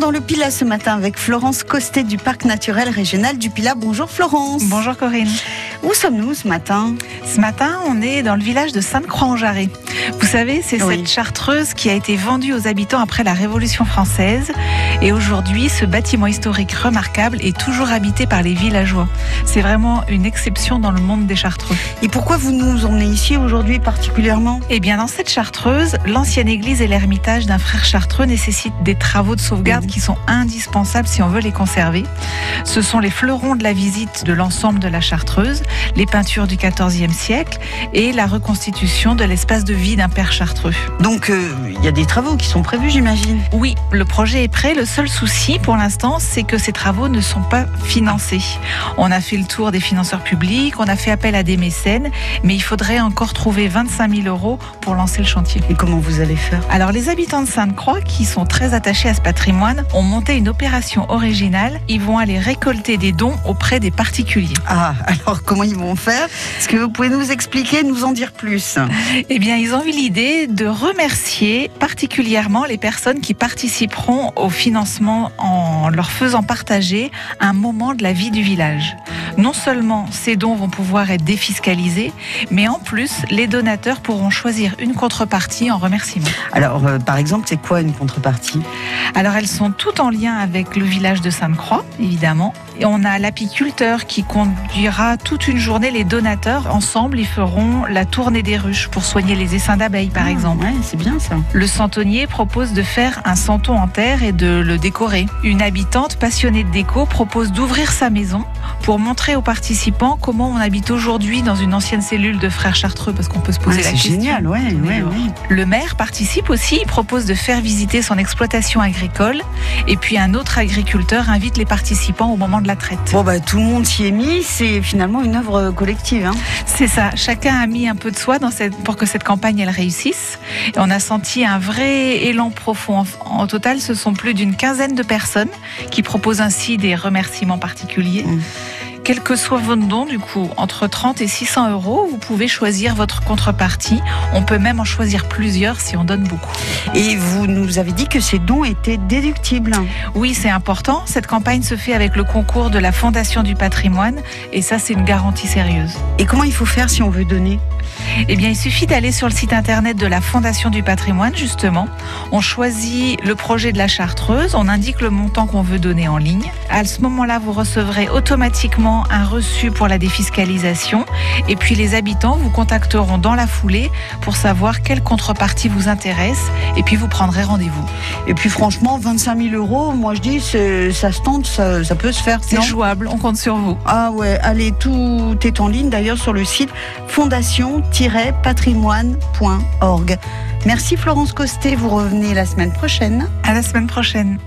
Dans le Pilat ce matin avec Florence Costet du Parc naturel régional du Pilat. Bonjour Florence. Bonjour Corinne. Où sommes-nous ce matin? Ce matin, on est dans le village de Sainte-Croix-en-Jarret. Vous savez, c'est Oui. cette chartreuse qui a été vendue aux habitants après la Révolution française. Et aujourd'hui, ce bâtiment historique remarquable est toujours habité par les villageois. C'est vraiment une exception dans le monde des chartreux. Et pourquoi vous nous emmenez ici aujourd'hui particulièrement? Eh bien, dans cette chartreuse, l'ancienne église et l'ermitage d'un frère chartreux nécessitent des travaux de sauvegarde qui sont indispensables si on veut les conserver. Ce sont les fleurons de la visite de l'ensemble de la chartreuse, les peintures du XIVe siècle et la reconstitution de l'espace de vie d'un père chartreux. Donc euh, il y a des travaux qui sont prévus j'imagine. Oui, le projet est prêt. Le seul souci pour l'instant, c'est que ces travaux ne sont pas financés. On a fait le tour des financeurs publics, on a fait appel à des mécènes, mais il faudrait encore trouver 25 000 euros pour lancer le chantier. Et comment vous allez faire? Alors les habitants de Sainte-Croix, qui sont très attachés à ce patrimoine, ont monté une opération originale. Ils vont aller récolter des dons auprès des particuliers. Ah, alors comment ils vont faire Est-ce que vous pouvez nous expliquer, nous en dire plus? Eh bien, ils ont eu l'idée de remercier particulièrement les personnes qui participeront au financement en leur faisant partager un moment de la vie du village. Non seulement ces dons vont pouvoir être défiscalisés, mais en plus, les donateurs pourront choisir une contrepartie en remerciement. Alors euh, par exemple, c'est quoi une contrepartie? Alors elles sont toutes en lien avec le village de Sainte-Croix, évidemment. Et on a l'apiculteur qui conduira toute une journée les donateurs. Ensemble, ils feront la tournée des ruches pour soigner les essaims d'abeilles, par Ah, exemple. Ouais, c'est bien ça. Le santonnier propose de faire un santon en terre et de le décorer. Une habitante passionnée de déco propose d'ouvrir sa maison pour montrer aux participants comment on habite aujourd'hui dans une ancienne cellule de frères chartreux, parce qu'on peut se poser Ouais, la c'est question. génial, ouais, ouais, ouais. Le maire participe aussi, il propose de faire visiter son exploitation agricole et puis un autre agriculteur invite les participants au moment de la traite. Bon bah tout le monde s'y est mis, c'est finalement une œuvre collective. Hein. C'est ça, chacun a mis un peu de soi dans cette, pour que cette campagne elle réussisse. Et on a senti un vrai élan profond. En, en total, ce sont plus d'une quinzaine de personnes qui proposent ainsi des remerciements particuliers. Mm. Quel que soit votre don, du coup, entre 30 et 600 euros, vous pouvez choisir votre contrepartie. On peut même en choisir plusieurs si on donne beaucoup. Et vous nous avez dit que ces dons étaient déductibles. Oui, c'est important. Cette campagne se fait avec le concours de la Fondation du patrimoine et ça, c'est une garantie sérieuse. Et comment il faut faire si on veut donner? Eh bien, il suffit d'aller sur le site internet de la Fondation du patrimoine, justement. On choisit le projet de la chartreuse, on indique le montant qu'on veut donner en ligne. À ce moment-là, vous recevrez automatiquement un reçu pour la défiscalisation et puis les habitants vous contacteront dans la foulée pour savoir quelle contrepartie vous intéresse et puis vous prendrez rendez-vous. Et puis franchement, 25 000 euros, moi je dis, ça se tente, ça, ça peut se faire. C'est jouable, on compte sur vous. Ah ouais, allez, tout est en ligne d'ailleurs sur le site fondation-patrimoine.org. Merci Florence Costet, vous revenez la semaine prochaine. À la semaine prochaine.